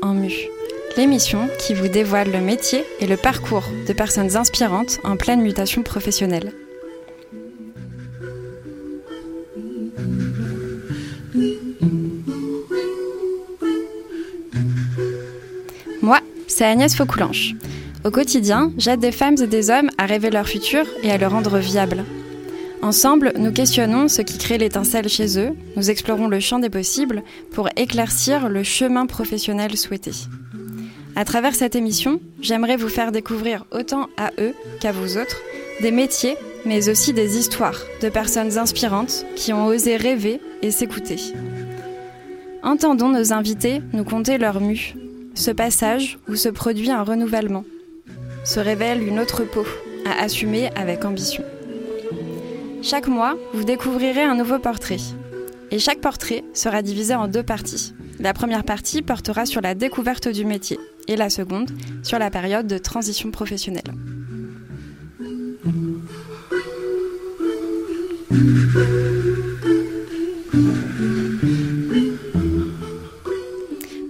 En Mu, l'émission qui vous dévoile le métier et le parcours de personnes inspirantes en pleine mutation professionnelle. Moi, c'est Agnès Faucoulanche. Au quotidien, j'aide des femmes et des hommes à rêver leur futur et à le rendre viable. Ensemble, nous questionnons ce qui crée l'étincelle chez eux, nous explorons le champ des possibles pour éclaircir le chemin professionnel souhaité. À travers cette émission, j'aimerais vous faire découvrir autant à eux qu'à vous autres des métiers, mais aussi des histoires de personnes inspirantes qui ont osé rêver et s'écouter. Entendons nos invités nous conter leur mue, ce passage où se produit un renouvellement, se révèle une autre peau à assumer avec ambition. Chaque mois, vous découvrirez un nouveau portrait. Et chaque portrait sera divisé en deux parties. La première partie portera sur la découverte du métier et la seconde sur la période de transition professionnelle.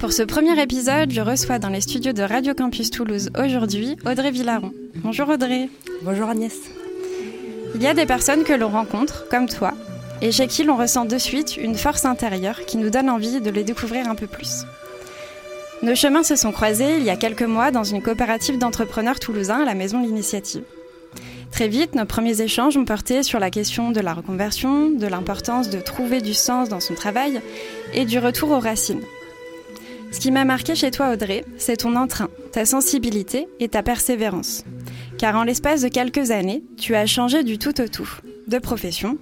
Pour ce premier épisode, je reçois dans les studios de Radio Campus Toulouse aujourd'hui Audrey Villaron. Bonjour Audrey. Bonjour Agnès. Il y a des personnes que l'on rencontre, comme toi, et chez qui l'on ressent de suite une force intérieure qui nous donne envie de les découvrir un peu plus. Nos chemins se sont croisés il y a quelques mois dans une coopérative d'entrepreneurs toulousains à la Maison l'Initiative. Très vite, nos premiers échanges ont porté sur la question de la reconversion, de l'importance de trouver du sens dans son travail et du retour aux racines. Ce qui m'a marqué chez toi, Audrey, c'est ton entrain, ta sensibilité et ta persévérance. Car en l'espace de quelques années, tu as changé du tout au tout, de profession,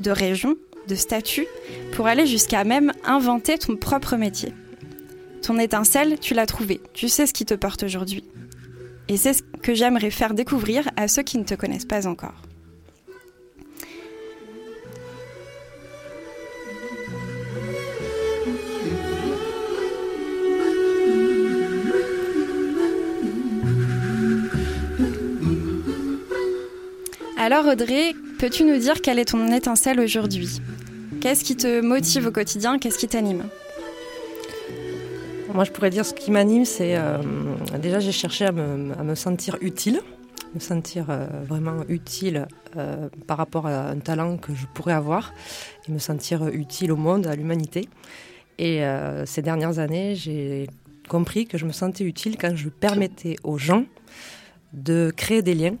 de région, de statut, pour aller jusqu'à même inventer ton propre métier. Ton étincelle, tu l'as trouvé, tu sais ce qui te porte aujourd'hui. Et c'est ce que j'aimerais faire découvrir à ceux qui ne te connaissent pas encore. Alors Audrey, peux-tu nous dire quelle est ton étincelle aujourd'hui? Qu'est-ce qui te motive au quotidien? Qu'est-ce qui t'anime? Moi je pourrais dire ce qui m'anime, c'est euh, déjà j'ai cherché à me, sentir utile, me sentir euh, vraiment utile euh, par rapport à un talent que je pourrais avoir et me sentir utile au monde, à l'humanité. Et ces dernières années, j'ai compris que je me sentais utile quand je permettais aux gens de créer des liens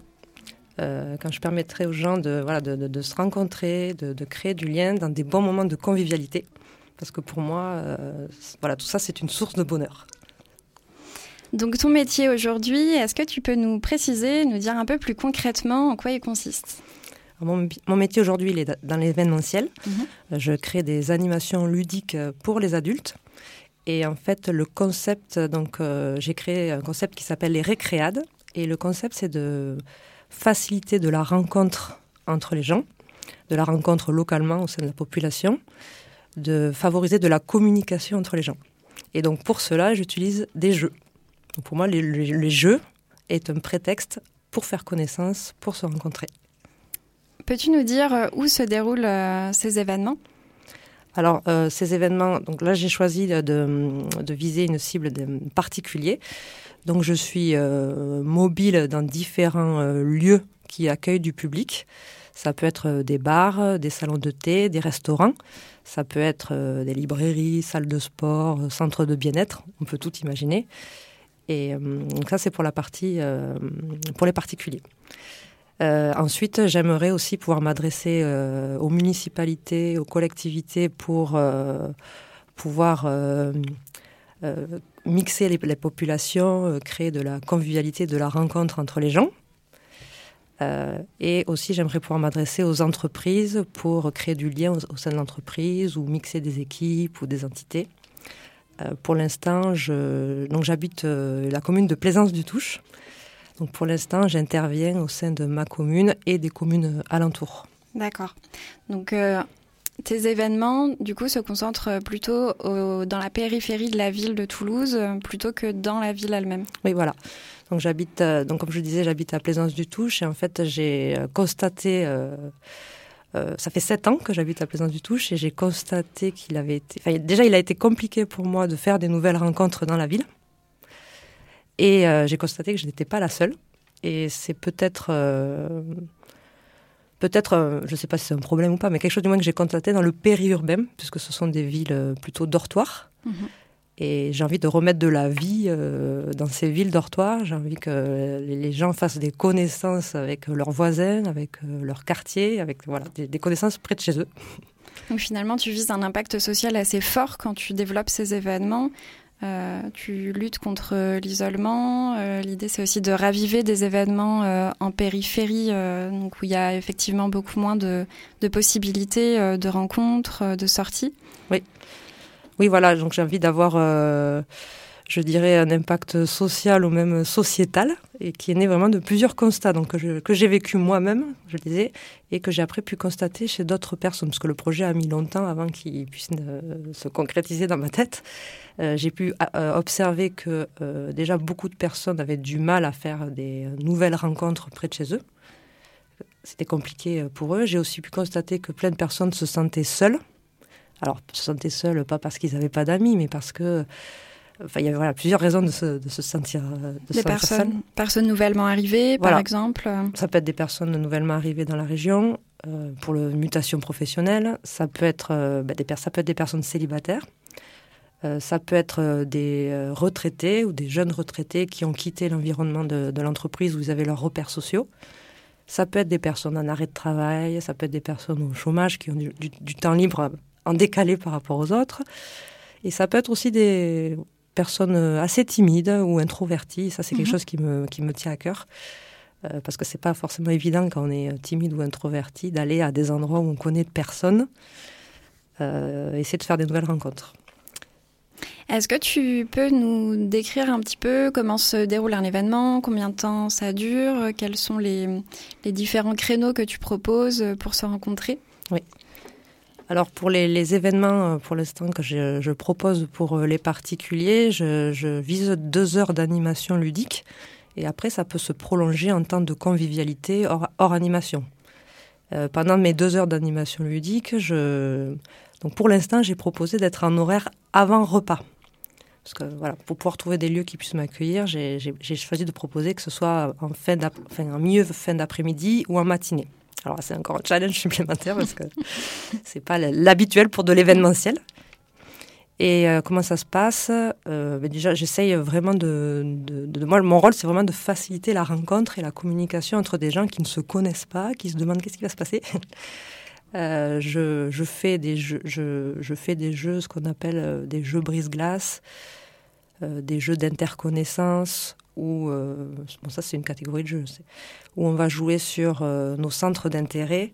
euh, quand je permettrai aux gens de, voilà, de, de, se rencontrer, de, créer du lien dans des bons moments de convivialité. Parce que pour moi, euh, voilà, tout ça, c'est une source de bonheur. Donc ton métier aujourd'hui, est-ce que tu peux nous préciser, nous dire un peu plus concrètement en quoi il consiste? Mon, mon, métier aujourd'hui, il est dans l'événementiel. Mhm. Je crée des animations ludiques pour les adultes. Et en fait, le concept, donc euh, j'ai créé un concept qui s'appelle les récréades. Et le concept, c'est de faciliter de la rencontre entre les gens, de la rencontre localement au sein de la population, de favoriser de la communication entre les gens. Et donc pour cela, j'utilise des jeux. pour moi, les, jeux est un prétexte pour faire connaissance, pour se rencontrer. Peux-tu nous dire euh, où se déroulent euh, ces événements? Alors, euh, ces événements, donc là, j'ai choisi de, viser une cible particulière. Donc je suis euh, mobile dans différents euh, lieux qui accueillent du public. Ça peut être des bars, des salons de thé, des restaurants. Ça peut être des librairies, salles de sport, centres de bien-être. On peut tout imaginer. Et donc ça, c'est pour la partie, pour les particuliers. Ensuite, j'aimerais aussi pouvoir m'adresser aux municipalités, aux collectivités pour pouvoir euh, mixer les, populations, euh, créer de la convivialité, de la rencontre entre les gens. Euh, et aussi, j'aimerais pouvoir m'adresser aux entreprises pour créer du lien au, sein de l'entreprise ou mixer des équipes ou des entités. pour l'instant, j'habite la commune de Plaisance du Touche. Donc pour l'instant, j'interviens au sein de ma commune et des communes alentours. D'accord. Donc tes événements, du coup, se concentrent plutôt dans la périphérie de la ville de Toulouse, plutôt que dans la ville elle-même. Oui, voilà. Donc j'habite, euh, donc comme je disais, j'habite à Plaisance du Touche et en fait j'ai euh, constaté euh, ça fait sept ans que j'habite à Plaisance du Touche et j'ai constaté qu'il avait été. Enfin, déjà, il a été compliqué pour moi de faire des nouvelles rencontres dans la ville. Et j'ai constaté que je n'étais pas la seule. Et c'est peut-être peut-être, euh, je ne sais pas si c'est un problème ou pas, mais quelque chose du moins que j'ai constaté dans le périurbain, puisque ce sont des villes euh, plutôt dortoirs. Mhm. Et j'ai envie de remettre de la vie euh, dans ces villes dortoirs. J'ai envie que les gens fassent des connaissances avec leurs voisins, avec leur quartier, avec voilà, des, connaissances près de chez eux. Donc finalement, tu vises un impact social assez fort quand tu développes ces événements. Euh, tu luttes contre l'isolement. Euh, l'idée, c'est aussi de raviver des événements euh, en périphérie, où il y a effectivement beaucoup moins de, possibilités de rencontres, de sorties. Oui, oui, voilà. Donc j'ai envie d'avoir je dirais, un impact social ou même sociétal, et qui est né vraiment de plusieurs constats donc, que j'ai vécu moi-même, je disais, et que j'ai après pu constater chez d'autres personnes, parce que le projet a mis longtemps avant qu'il puisse euh, se concrétiser dans ma tête. Euh, j'ai pu euh, observer que déjà beaucoup de personnes avaient du mal à faire des nouvelles rencontres près de chez eux. C'était compliqué pour eux. J'ai aussi pu constater que plein de personnes se sentaient seules. Alors, se sentaient seules, pas parce qu'ils n'avaient pas d'amis, mais parce que Enfin, il y a voilà, plusieurs raisons de se, de se sentir. Euh, de des personnes, personnes nouvellement arrivées, par exemple. Ça peut être des personnes nouvellement arrivées dans la région euh, pour le mutation professionnelle. Ça peut être euh, bah, des ça peut être des personnes célibataires. ça peut être des retraités ou des jeunes retraités qui ont quitté l'environnement de, de l'entreprise où ils avaient leurs repères sociaux. Ça peut être des personnes en arrêt de travail. Ça peut être des personnes au chômage qui ont du, du temps libre en décalé par rapport aux autres. Et ça peut être aussi des, personne euh, assez timide ou introvertie. Ça, c'est quelque mhm. chose qui me, qui me tient à cœur. Euh, parce que c'est pas forcément évident quand on est euh, timide ou introverti d'aller à des endroits où on connaît personne, euh, essayer de faire des nouvelles rencontres. Est-ce que tu peux nous décrire un petit peu comment se déroule un événement, combien de temps ça dure, quels sont les, les différents créneaux que tu proposes pour se rencontrer? Oui. Alors pour les, événements, euh, pour l'instant que je, propose pour euh, les particuliers, je, vise deux heures d'animation ludique et après ça peut se prolonger en temps de convivialité hors, animation. Euh, pendant mes deux heures d'animation ludique, donc pour l'instant j'ai proposé d'être en horaire avant repas. Parce que voilà, pour pouvoir trouver des lieux qui puissent m'accueillir, j'ai choisi de proposer que ce soit en, en milieu fin d'après-midi ou en matinée. Alors c'est encore un challenge supplémentaire parce que c'est pas l'habituel pour de l'événementiel. Et euh, comment ça se passe? Euh, ben Déjà, j'essaye vraiment de, de, Moi, mon rôle, c'est vraiment de faciliter la rencontre et la communication entre des gens qui ne se connaissent pas, qui se demandent qu'est-ce qui va se passer. Euh, je, je, fais des jeux, je, je, fais des jeux, ce qu'on appelle des jeux brise-glace, des jeux d'interconnaissance, où, bon, ça c'est une catégorie de jeux, où on va jouer sur euh, nos centres d'intérêt.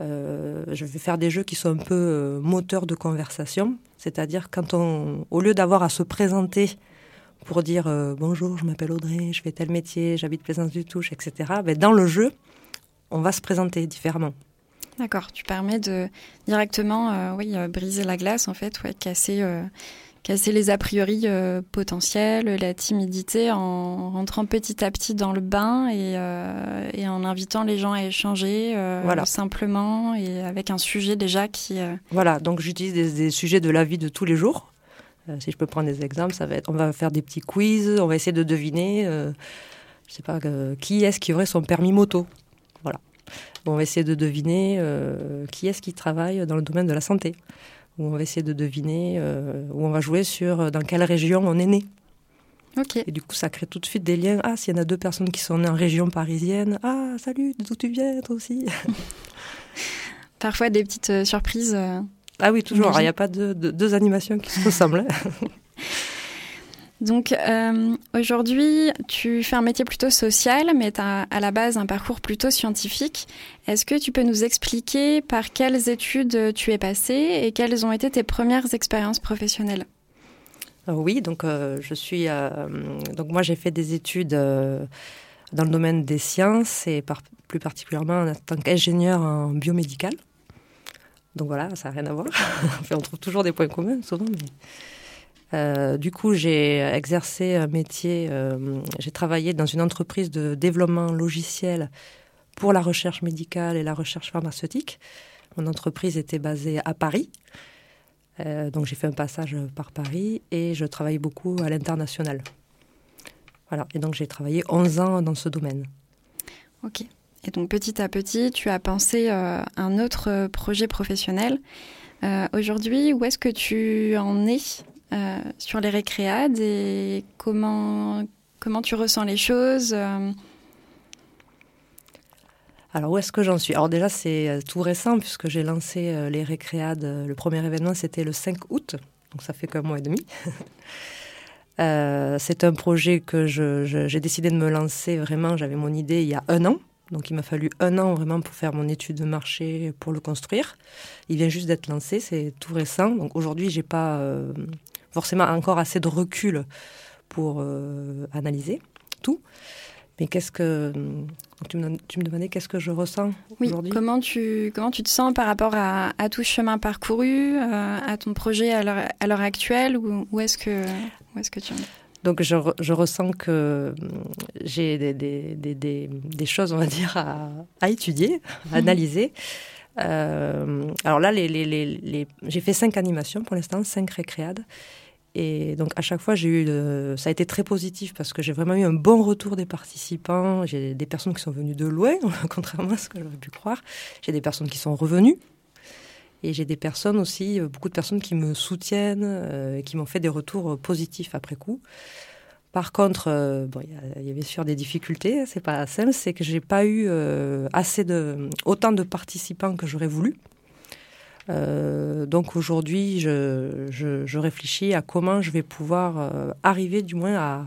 Euh, je vais faire des jeux qui sont un peu euh, moteurs de conversation, c'est-à-dire quand on, au lieu d'avoir à se présenter pour dire bonjour, je m'appelle Audrey, je fais tel métier, j'habite Plaisance du Touche, etc. Ben, dans le jeu, on va se présenter différemment. D'accord, tu permets de directement, oui, briser la glace en fait, ouais, casser casser les a priori euh, potentiels, la timidité en rentrant petit à petit dans le bain et, euh, en invitant les gens à échanger euh, simplement et avec un sujet déjà qui... Voilà, donc j'utilise des, sujets de la vie de tous les jours. si je peux prendre des exemples, ça va être, on va faire des petits quiz, on va essayer de deviner, je sais pas, qui est-ce qui aurait son permis moto. Voilà. on va essayer de deviner qui est-ce qui travaille dans le domaine de la santé où on va essayer de deviner, euh, où on va jouer sur euh, dans quelle région on est né. Et du coup, ça crée tout de suite des liens. Ah, s'il y en a deux personnes qui sont nées en région parisienne, ah, salut, d'où tu viens, toi aussi? Parfois des petites euh, surprises. ah oui, toujours. Il n'y a pas de, deux animations qui se ressemblent. Donc euh, aujourd'hui, tu fais un métier plutôt social, mais tu as à la base un parcours plutôt scientifique. Est-ce que tu peux nous expliquer par quelles études tu es passé et quelles ont été tes premières expériences professionnelles? Euh, Oui, donc euh, je suis donc moi j'ai fait des études dans le domaine des sciences et plus particulièrement en tant qu'ingénieur en biomédical. Donc voilà, ça n'a rien à voir. on trouve toujours des points communs souvent. Mais... Euh, du coup, j'ai exercé un métier, euh, j'ai travaillé dans une entreprise de développement logiciel pour la recherche médicale et la recherche pharmaceutique. Mon entreprise était basée à Paris. Euh, donc j'ai fait un passage par Paris et je travaille beaucoup à l'international. Voilà, et donc j'ai travaillé 11 ans dans ce domaine. Ok. Et donc petit à petit, tu as pensé euh, un autre projet professionnel. Aujourd'hui, où est-ce que tu en es sur les récréades et comment, comment tu ressens les choses alors où est-ce que j'en suis? Alors déjà c'est euh, tout récent puisque j'ai lancé euh, les récréades. Euh, le premier événement c'était le 5 août, donc ça fait qu'un mois et demi. c'est un projet que j'ai décidé de me lancer vraiment. J'avais mon idée il y a un an, donc il m'a fallu un an vraiment pour faire mon étude de marché pour le construire. Il vient juste d'être lancé, c'est tout récent. Donc aujourd'hui j'ai pas forcément encore assez de recul pour analyser tout. Mais qu'est-ce que tu me, tu me demandais qu'est-ce que je ressens oui, aujourd'hui? Comment tu comment tu te sens par rapport à, à tout chemin parcouru, euh, à ton projet à l'heure actuelle Où, où est-ce que où est-ce que tu en es? Donc je, je, ressens que hum, j'ai des, des, des, des, choses, on va dire, à, à étudier, à mhm. analyser. Euh, alors là, les, les, les, j'ai fait cinq animations pour l'instant, cinq récréades. Et donc à chaque fois, j'ai eu, ça a été très positif parce que j'ai vraiment eu un bon retour des participants. J'ai des personnes qui sont venues de loin, contrairement à ce que j'aurais pu croire. J'ai des personnes qui sont revenues. Et j'ai des personnes aussi, euh, beaucoup de personnes qui me soutiennent euh, qui m'ont fait des retours euh, positifs après coup. Par contre, bon, il y, avait sûr des difficultés, c'est pas simple, c'est que j'ai pas eu assez de, autant de participants que j'aurais voulu. Euh, donc aujourd'hui, je, réfléchis à comment je vais pouvoir euh, arriver du moins à,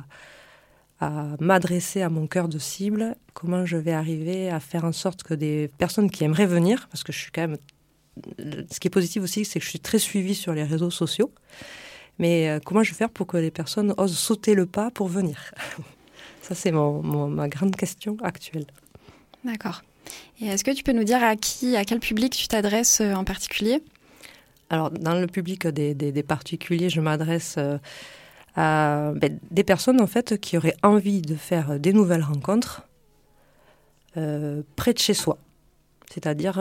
m'adresser à mon cœur de cible, comment je vais arriver à faire en sorte que des personnes qui aimeraient venir, parce que je suis quand même... Ce qui est positif aussi, c'est que je suis très suivie sur les réseaux sociaux. Mais euh, comment je vais faire pour que les personnes osent sauter le pas pour venir? Ça, c'est ma grande question actuelle. D'accord. Et est-ce que tu peux nous dire à qui, à quel public tu t'adresses euh, en particulier? Alors, dans le public des, particuliers, je m'adresse euh, à ben, des personnes en fait qui auraient envie de faire des nouvelles rencontres euh, près de chez soi. C'est-à-dire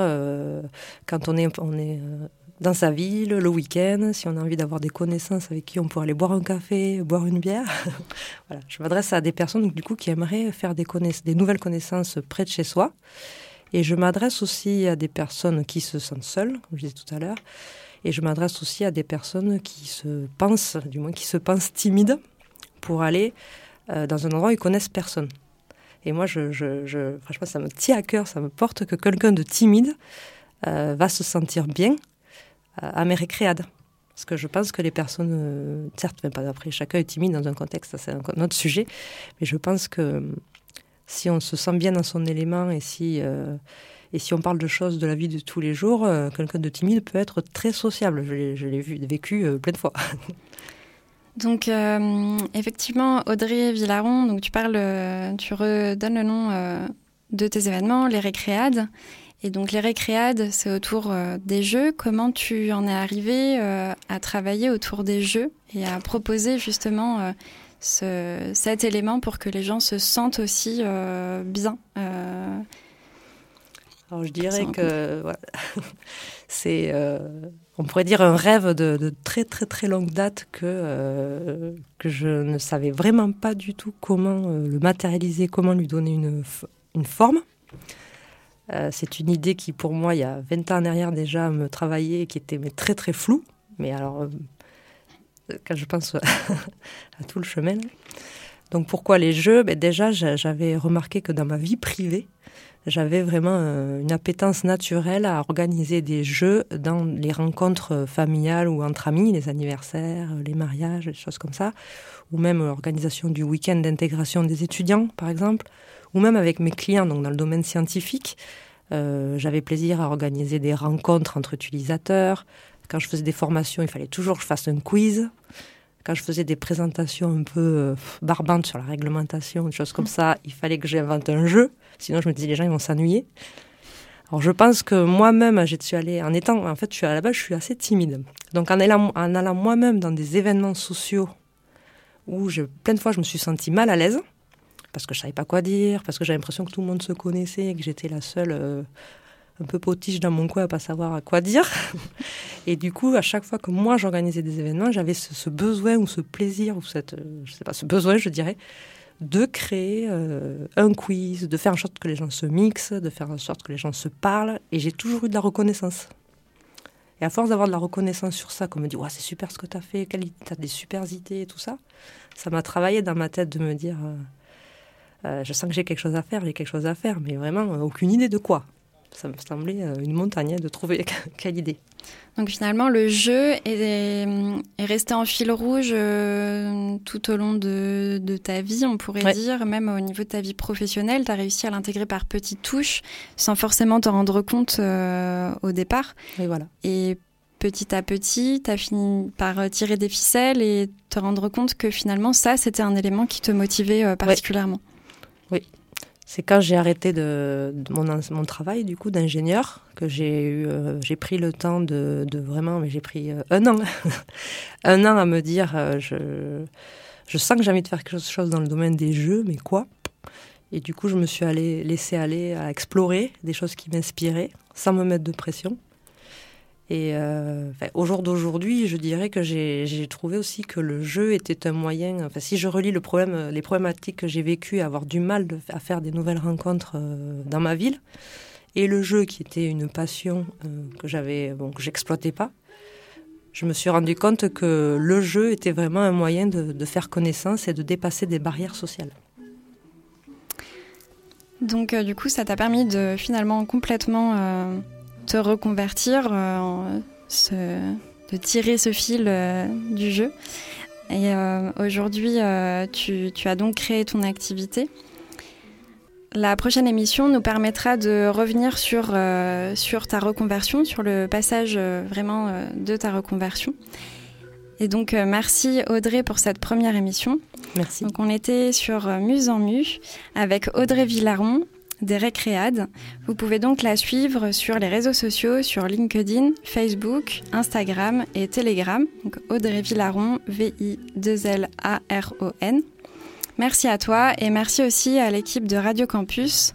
quand on est dans sa ville, le week-end, si on a envie d'avoir des connaissances avec qui on pourrait aller boire un café, boire une bière. voilà, je m'adresse à des personnes du coup qui aimeraient faire des, nouvelles connaissances près de chez soi et je m'adresse aussi à des personnes qui se sentent seules, comme je disais tout à l'heure. Et je m'adresse aussi à des personnes qui se pensent, du moins qui se pensent timides, pour aller euh, dans un endroit où ils connaissent personne. Et moi, franchement, ça me tient à cœur, ça me porte que quelqu'un de timide euh, va se sentir bien à mes récréades. Parce que je pense que les personnes, certes, même pas après, chacun est timide dans un contexte, c'est un autre sujet, mais je pense que si on se sent bien dans son élément et si, euh, et si on parle de choses de la vie de tous les jours, euh, quelqu'un de timide peut être très sociable. Je l'ai vu, vécu euh, plein de fois. Donc effectivement, Audrey Villaron, donc tu parles, tu redonnes le nom de tes événements, les récréades. Et donc les récréades, c'est autour des jeux. Comment tu en es arrivé à travailler autour des jeux et à proposer justement ce, cet élément pour que les gens se sentent aussi euh, bien. Euh, Alors je dirais que c'est, euh, on pourrait dire un rêve de, très très très longue date que, que je ne savais vraiment pas du tout comment le matérialiser, comment lui donner une, une forme. C'est une idée qui, pour moi, il y a 20 ans en arrière déjà, me travaillait et qui était mais, très très floue. Mais alors, quand je pense à tout le chemin. Donc pourquoi les jeux? Ben Déjà, j'avais remarqué que dans ma vie privée, j'avais vraiment euh, une appétence naturelle à organiser des jeux dans les rencontres familiales ou entre amis, les anniversaires, les mariages, des choses comme ça, ou même l'organisation du week-end d'intégration des étudiants, par exemple, ou même avec mes clients, donc dans le domaine scientifique. Euh, j'avais plaisir à organiser des rencontres entre utilisateurs, quand je faisais des formations, il fallait toujours que je fasse un quiz. Quand je faisais des présentations un peu euh, barbantes sur la réglementation, des choses comme ça, il fallait que j'invente un jeu. Sinon, je me disais, les gens, ils vont s'ennuyer. Alors, je pense que moi-même, je suis allée, en étant, en fait, je suis à la base, je suis assez timide. Donc, en allant, en allant moi-même dans des événements sociaux où je, plein de fois, je me suis sentie mal à l'aise, parce que je savais pas quoi dire, parce que j'avais l'impression que tout le monde se connaissait, que j'étais la seule euh, un peu potiche dans mon coin à pas savoir à quoi dire. Et du coup, à chaque fois que moi j'organisais des événements, j'avais ce, besoin ou ce plaisir ou cette, je sais pas, ce besoin, je dirais, de créer euh, un quiz, de faire en sorte que les gens se mixent, de faire en sorte que les gens se parlent. Et j'ai toujours eu de la reconnaissance. Et à force d'avoir de la reconnaissance sur ça, qu'on me dit ouais, c'est super ce que tu as fait, tu as des super idées et tout ça, ça m'a travaillé dans ma tête de me dire euh, euh, je sens que j'ai quelque chose à faire, j'ai quelque chose à faire, mais vraiment aucune idée de quoi ça me semblait euh, une montagne de trouver quelle idée. Donc finalement, le jeu est, resté en fil rouge euh, tout au long de, ta vie, on pourrait dire, même au niveau de ta vie professionnelle. Tu as réussi à l'intégrer par petites touches, sans forcément te rendre compte euh, au départ. Et voilà. Et petit à petit, tu as fini par tirer des ficelles et te rendre compte que finalement, ça, c'était un élément qui te motivait particulièrement. Oui, c'est quand j'ai arrêté de, mon, travail du coup d'ingénieur que j'ai eu euh, j'ai pris le temps de, vraiment mais j'ai pris euh, un an. Un an à me dire euh, je je sens que j'ai envie de faire quelque chose dans le domaine des jeux mais quoi? Et du coup je me suis allé laisser aller à explorer des choses qui m'inspiraient sans me mettre de pression et euh, au jour d'aujourd'hui, je dirais que j'ai trouvé aussi que le jeu était un moyen. Si je relis problème, les problématiques que j'ai vécues, avoir du mal à faire des nouvelles rencontres euh, dans ma ville, et le jeu qui était une passion euh, que j'avais, bon, j'exploitais pas, je me suis rendu compte que le jeu était vraiment un moyen de faire connaissance et de dépasser des barrières sociales. Donc, du coup, ça t'a permis de finalement complètement te reconvertir, euh, de tirer ce fil euh, du jeu. Et euh, aujourd'hui, tu, as donc créé ton activité. La prochaine émission nous permettra de revenir sur, sur ta reconversion, sur le passage vraiment de ta reconversion. Et donc, merci Audrey pour cette première émission. Merci. Donc, on était sur Muse en Mu avec Audrey Villaron, des récréades. Vous pouvez donc la suivre sur les réseaux sociaux, sur LinkedIn, Facebook, Instagram et Telegram. Donc Audrey Villaron, V-I-2-L-A-R-O-N. Merci à toi et merci aussi à l'équipe de Radio Campus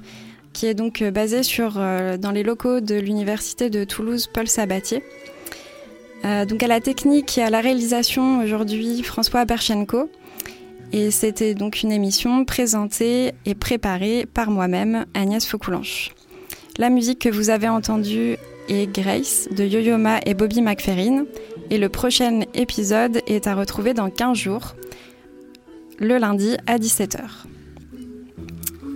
qui est donc basée sur, euh, dans les locaux de l'Université de Toulouse Paul Sabatier. Euh, donc à la technique et à la réalisation aujourd'hui François Berchenko. Et c'était donc une émission présentée et préparée par moi-même, Agnès Faucoulanche. La musique que vous avez entendue est Grace de Yo-Yo et Bobby McFerrin. Et le prochain épisode est à retrouver dans 15 jours, le lundi à 17h.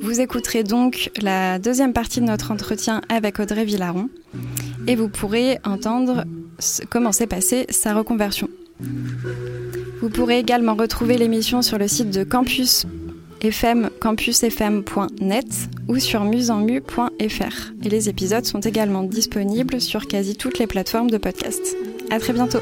Vous écouterez donc la deuxième partie de notre entretien avec Audrey Villaron et vous pourrez entendre comment s'est passée sa reconversion. Vous pourrez également retrouver l'émission sur le site de Campus FM, campusfm.net ou sur musenmu.fr. Et les épisodes sont également disponibles sur quasi toutes les plateformes de podcast. À très bientôt.